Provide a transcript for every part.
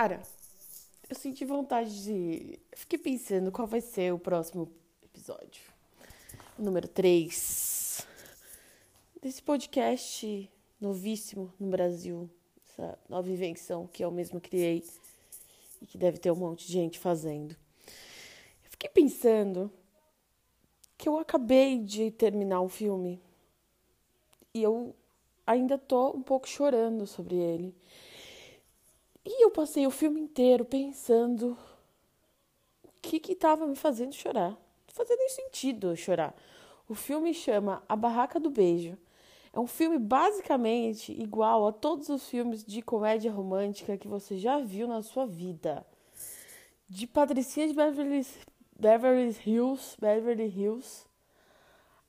Cara, eu senti vontade de. Fiquei pensando qual vai ser o próximo episódio. O número 3 desse podcast novíssimo no Brasil. Essa nova invenção que eu mesma criei e que deve ter um monte de gente fazendo. Eu fiquei pensando que eu acabei de terminar um filme e eu ainda tô um pouco chorando sobre ele. E eu passei o filme inteiro pensando o que que tava me fazendo chorar. Não fazia nem sentido eu chorar. O filme chama A Barraca do Beijo. É um filme basicamente igual a todos os filmes de comédia romântica que você já viu na sua vida. De Patricinha de Beverly, Beverly Hills, Beverly Hills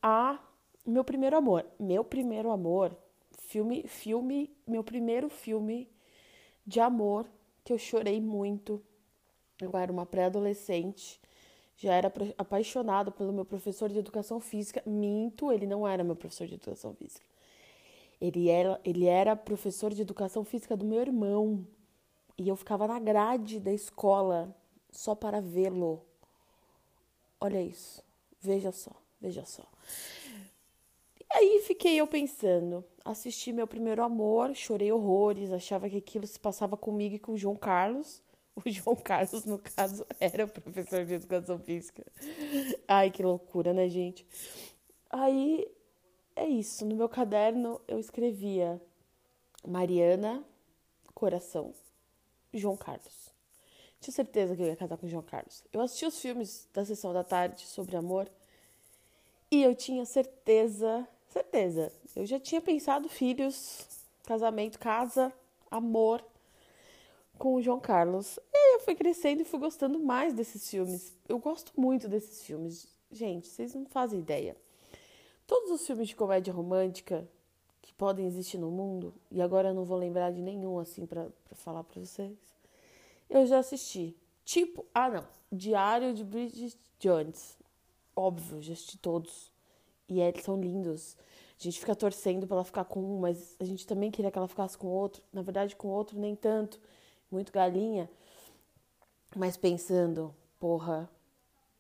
a Meu Primeiro Amor. Meu Primeiro Amor, filme, filme, meu primeiro filme de amor que eu chorei muito. Eu era uma pré-adolescente, já era apaixonada pelo meu professor de educação física. Minto, ele não era meu professor de educação física. Ele era, ele era professor de educação física do meu irmão. E eu ficava na grade da escola só para vê-lo. Olha isso. Veja só, veja só. E aí fiquei eu pensando, assisti meu primeiro amor, chorei horrores, achava que aquilo se passava comigo e com o João Carlos. O João Carlos, no caso, era o professor de educação física. Ai, que loucura, né, gente? Aí é isso. No meu caderno eu escrevia Mariana, coração, João Carlos. Tinha certeza que eu ia casar com o João Carlos. Eu assisti os filmes da sessão da tarde sobre amor e eu tinha certeza Certeza. Eu já tinha pensado filhos, casamento, casa, amor com o João Carlos. E eu fui crescendo e fui gostando mais desses filmes. Eu gosto muito desses filmes. Gente, vocês não fazem ideia. Todos os filmes de comédia romântica que podem existir no mundo, e agora eu não vou lembrar de nenhum assim para falar para vocês, eu já assisti. Tipo, ah não, Diário de Bridget Jones. Óbvio, já assisti todos. E eles são lindos. A gente fica torcendo para ela ficar com um, mas a gente também queria que ela ficasse com outro. Na verdade, com outro nem tanto. Muito galinha. Mas pensando, porra,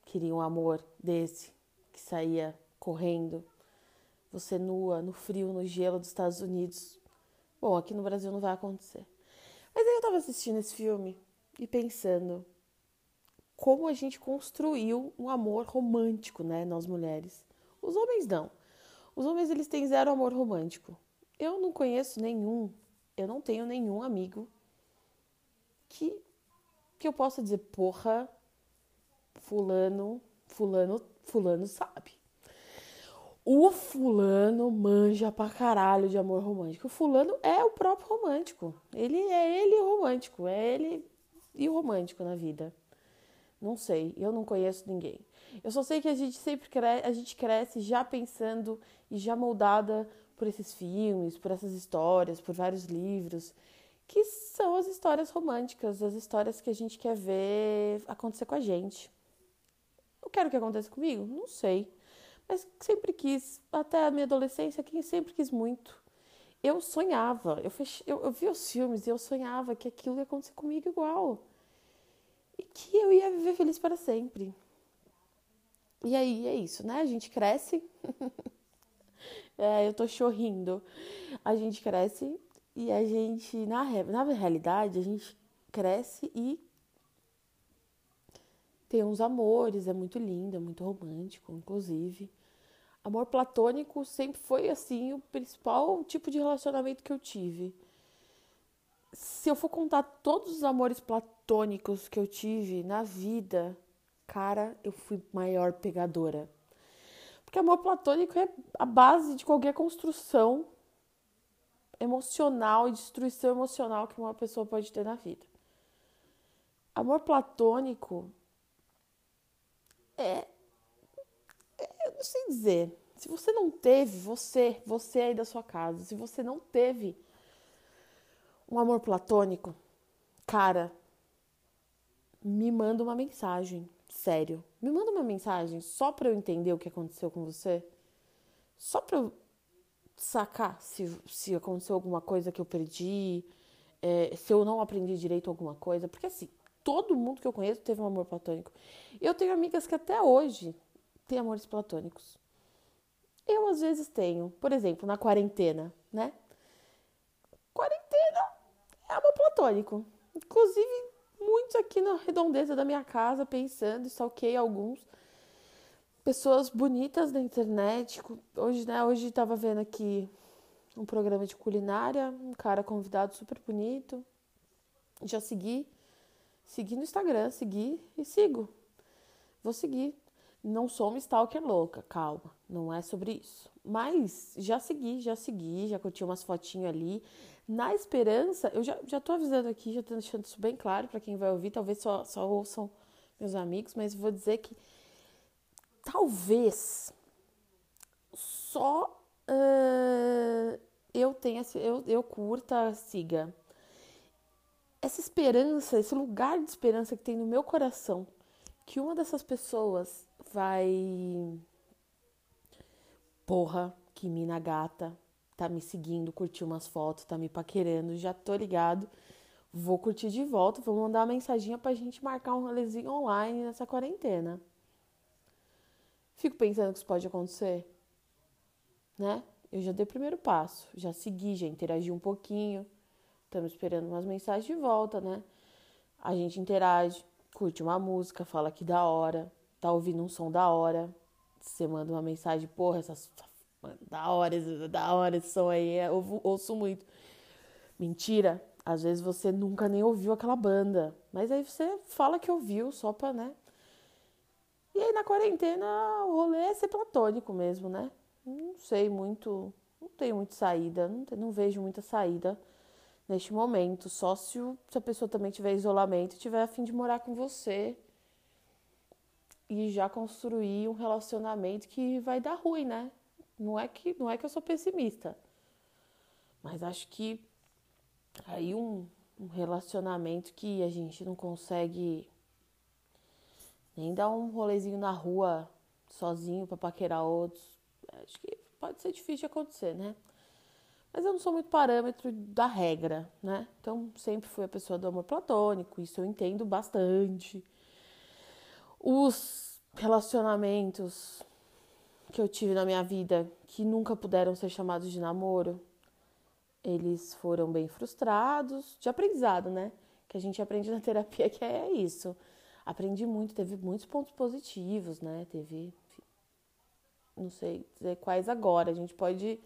queria um amor desse que saía correndo. Você nua, no frio, no gelo dos Estados Unidos. Bom, aqui no Brasil não vai acontecer. Mas aí eu tava assistindo esse filme e pensando como a gente construiu um amor romântico, né, nós mulheres. Os homens não. Os homens eles têm zero amor romântico. Eu não conheço nenhum, eu não tenho nenhum amigo que que eu possa dizer, porra, fulano, fulano, fulano sabe. O fulano manja pra caralho de amor romântico. O fulano é o próprio romântico. Ele é ele romântico, é ele e o romântico na vida. Não sei, eu não conheço ninguém. Eu só sei que a gente sempre cresce, a gente cresce já pensando e já moldada por esses filmes, por essas histórias, por vários livros, que são as histórias românticas, as histórias que a gente quer ver acontecer com a gente. Eu quero que aconteça comigo? Não sei. Mas sempre quis, até a minha adolescência, quem sempre quis muito. Eu sonhava, eu, fech... eu, eu via os filmes e eu sonhava que aquilo ia acontecer comigo igual. E que eu ia viver feliz para sempre. E aí é isso, né? A gente cresce. é, eu tô chorrindo. A gente cresce e a gente, na, na realidade, a gente cresce e tem uns amores, é muito lindo, é muito romântico, inclusive. Amor platônico sempre foi assim o principal tipo de relacionamento que eu tive. Se eu for contar todos os amores platônicos que eu tive na vida, cara, eu fui maior pegadora. Porque amor platônico é a base de qualquer construção emocional e destruição emocional que uma pessoa pode ter na vida. Amor platônico é, é eu não sei dizer. Se você não teve, você, você aí da sua casa, se você não teve um amor platônico, cara, me manda uma mensagem sério. Me manda uma mensagem só para eu entender o que aconteceu com você. Só para eu sacar se, se aconteceu alguma coisa que eu perdi. é, se eu não aprendi direito alguma coisa, porque assim, todo mundo que eu conheço teve um amor platônico. Eu tenho amigas que até hoje têm amores platônicos. Eu às vezes tenho, por exemplo, na quarentena, né? Quarentena platônico. Inclusive, muitos aqui na redondeza da minha casa pensando, stalkeei alguns. Pessoas bonitas da internet. Hoje, né? Hoje tava vendo aqui um programa de culinária, um cara convidado super bonito. Já segui. Segui no Instagram, segui e sigo. Vou seguir. Não sou uma stalker louca, calma, não é sobre isso. Mas já segui, já segui, já curti umas fotinhas ali. Na esperança, eu já, já tô avisando aqui, já tô deixando isso bem claro para quem vai ouvir, talvez só, só ouçam meus amigos, mas vou dizer que talvez só uh, eu tenha, eu, eu curta, siga. Essa esperança, esse lugar de esperança que tem no meu coração, que uma dessas pessoas vai. Porra, que mina gata, tá me seguindo, curtiu umas fotos, tá me paquerando, já tô ligado. Vou curtir de volta, vou mandar uma mensaginha pra gente marcar um rolezinho online nessa quarentena. Fico pensando que isso pode acontecer, né? Eu já dei o primeiro passo, já segui, já interagi um pouquinho. Estamos esperando umas mensagens de volta, né? A gente interage, curte uma música, fala que da hora, tá ouvindo um som da hora. Você manda uma mensagem, porra, essas da hora, da hora esse som aí, eu ouço muito. Mentira, às vezes você nunca nem ouviu aquela banda, mas aí você fala que ouviu só pra, né? E aí na quarentena o rolê é ser platônico mesmo, né? Não sei muito, não tenho muita saída, não, não vejo muita saída neste momento. Só se, o, se a pessoa também tiver isolamento e tiver a fim de morar com você e já construir um relacionamento que vai dar ruim, né? Não é que, não é que eu sou pessimista, mas acho que aí um, um relacionamento que a gente não consegue nem dar um rolezinho na rua sozinho para paquerar outros, acho que pode ser difícil de acontecer, né? Mas eu não sou muito parâmetro da regra, né? Então sempre fui a pessoa do amor platônico, isso eu entendo bastante. Os relacionamentos que eu tive na minha vida que nunca puderam ser chamados de namoro, eles foram bem frustrados, de aprendizado, né? Que a gente aprende na terapia que é isso. Aprendi muito, teve muitos pontos positivos, né? Teve, não sei dizer quais agora. A gente pode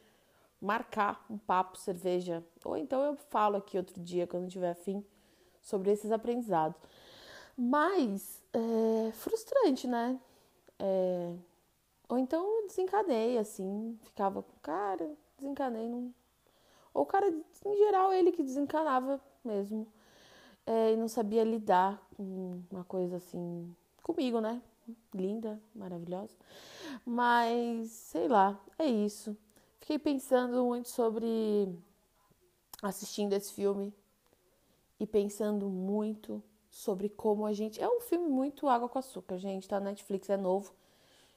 marcar um papo, cerveja, ou então eu falo aqui outro dia, quando tiver afim, sobre esses aprendizados. Mas é frustrante, né? É, ou então eu desencanei, assim, ficava com cara, desencanei. Não... Ou o cara, em geral, ele que desencanava mesmo. É, e não sabia lidar com uma coisa assim, comigo, né? Linda, maravilhosa. Mas, sei lá, é isso. Fiquei pensando muito sobre assistindo esse filme e pensando muito sobre como a gente. É um filme muito água com açúcar, gente. Tá na Netflix, é novo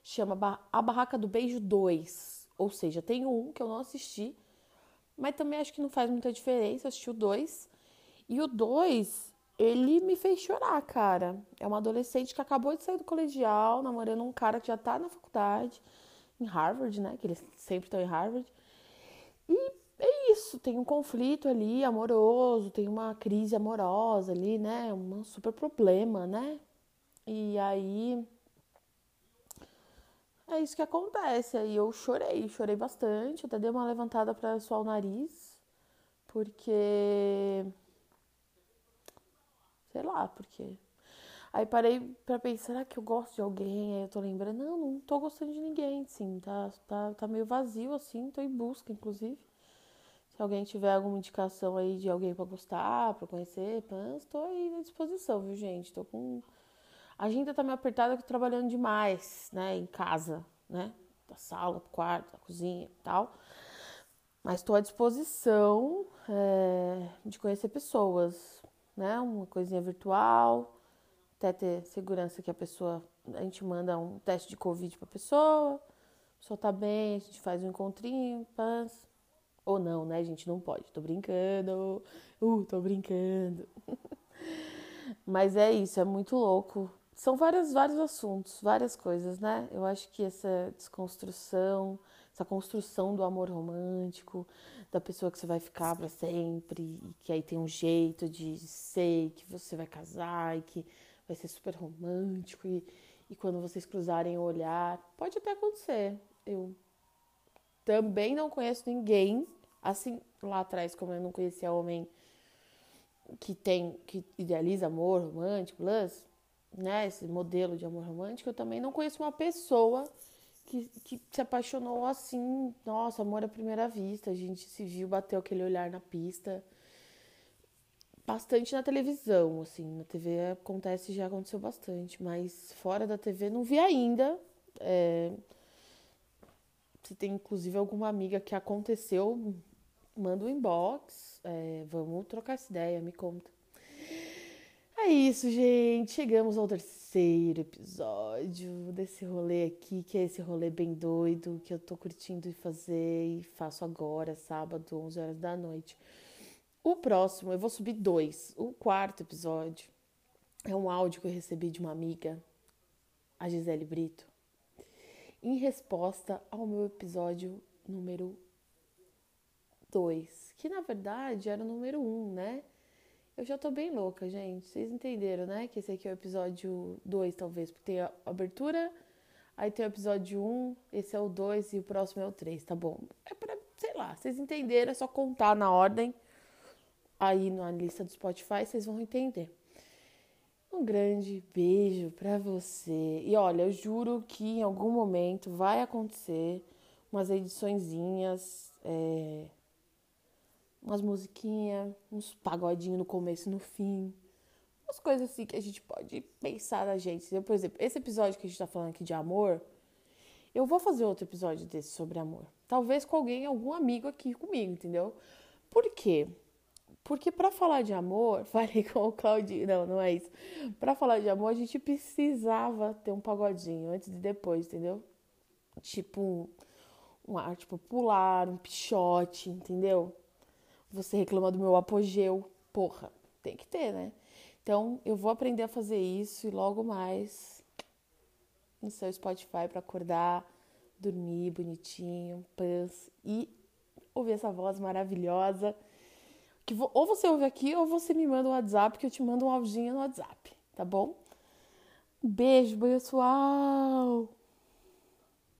chama A Barraca do Beijo 2. Ou seja, tem um que eu não assisti, mas também acho que não faz muita diferença. Assisti o 2. E o 2, ele me fez chorar, cara. É uma adolescente que acabou de sair do colegial, namorando um cara que já tá na faculdade, em Harvard, né? Que eles sempre estão em Harvard. E é isso, tem um conflito ali amoroso, tem uma crise amorosa ali, né? Um super problema, né? E aí é isso que acontece. Aí eu chorei, chorei bastante, até dei uma levantada para suar o nariz, porque. Sei lá, porque. Aí parei pra pensar, será que eu gosto de alguém? Aí eu tô lembrando, não, não tô gostando de ninguém, sim, tá, tá, tá meio vazio assim, tô em busca, inclusive. Se alguém tiver alguma indicação aí de alguém para gostar, para conhecer, tô aí à disposição, viu, gente? Tô com a agenda tá meio apertada, que tô trabalhando demais, né, em casa, né, da sala, do quarto, da cozinha e tal. Mas estou à disposição é, de conhecer pessoas, né, uma coisinha virtual, até ter segurança que a pessoa, a gente manda um teste de Covid pra pessoa, a pessoa tá bem, a gente faz um encontrinho, pans, Ou não, né, gente? Não pode. Tô brincando. Uh, tô brincando. Mas é isso, é muito louco. São vários, vários assuntos, várias coisas, né? Eu acho que essa desconstrução, essa construção do amor romântico, da pessoa que você vai ficar para sempre, e que aí tem um jeito de ser, que você vai casar e que vai ser super romântico, e, e quando vocês cruzarem o olhar, pode até acontecer. Eu também não conheço ninguém, assim lá atrás, como eu não conhecia homem que tem, que idealiza amor romântico, plus, né, esse modelo de amor romântico, eu também não conheço uma pessoa que, que se apaixonou assim, nossa, amor à primeira vista, a gente se viu, bateu aquele olhar na pista. Bastante na televisão, assim, na TV acontece, já aconteceu bastante, mas fora da TV não vi ainda. É... Se tem inclusive alguma amiga que aconteceu, manda um inbox, é... vamos trocar essa ideia, me conta. É isso, gente. Chegamos ao terceiro episódio desse rolê aqui, que é esse rolê bem doido que eu tô curtindo fazer e faço agora, sábado, 11 horas da noite. O próximo, eu vou subir dois. O quarto episódio é um áudio que eu recebi de uma amiga, a Gisele Brito, em resposta ao meu episódio número 2, que na verdade era o número 1, um, né? Eu já tô bem louca, gente. Vocês entenderam, né? Que esse aqui é o episódio 2, talvez, porque tem a abertura, aí tem o episódio 1, um, esse é o 2 e o próximo é o 3, tá bom? É pra, sei lá, vocês entenderam, é só contar na ordem aí na lista do Spotify, vocês vão entender. Um grande beijo para você. E olha, eu juro que em algum momento vai acontecer umas ediçõezinhas. É umas musiquinhas, uns pagodinhos no começo e no fim. Umas coisas assim que a gente pode pensar na gente. Por exemplo, esse episódio que a gente tá falando aqui de amor, eu vou fazer outro episódio desse sobre amor. Talvez com alguém, algum amigo aqui comigo, entendeu? Por quê? Porque para falar de amor, falei com o Claudinho, não, não é isso. Para falar de amor, a gente precisava ter um pagodinho antes e depois, entendeu? Tipo um, arte popular, um pichote, entendeu? Você reclama do meu apogeu. Porra, tem que ter, né? Então, eu vou aprender a fazer isso e logo mais no seu Spotify para acordar, dormir bonitinho, paz e ouvir essa voz maravilhosa. Que ou você ouve aqui ou você me manda um WhatsApp que eu te mando um audinho no WhatsApp, tá bom? Um beijo, pessoal!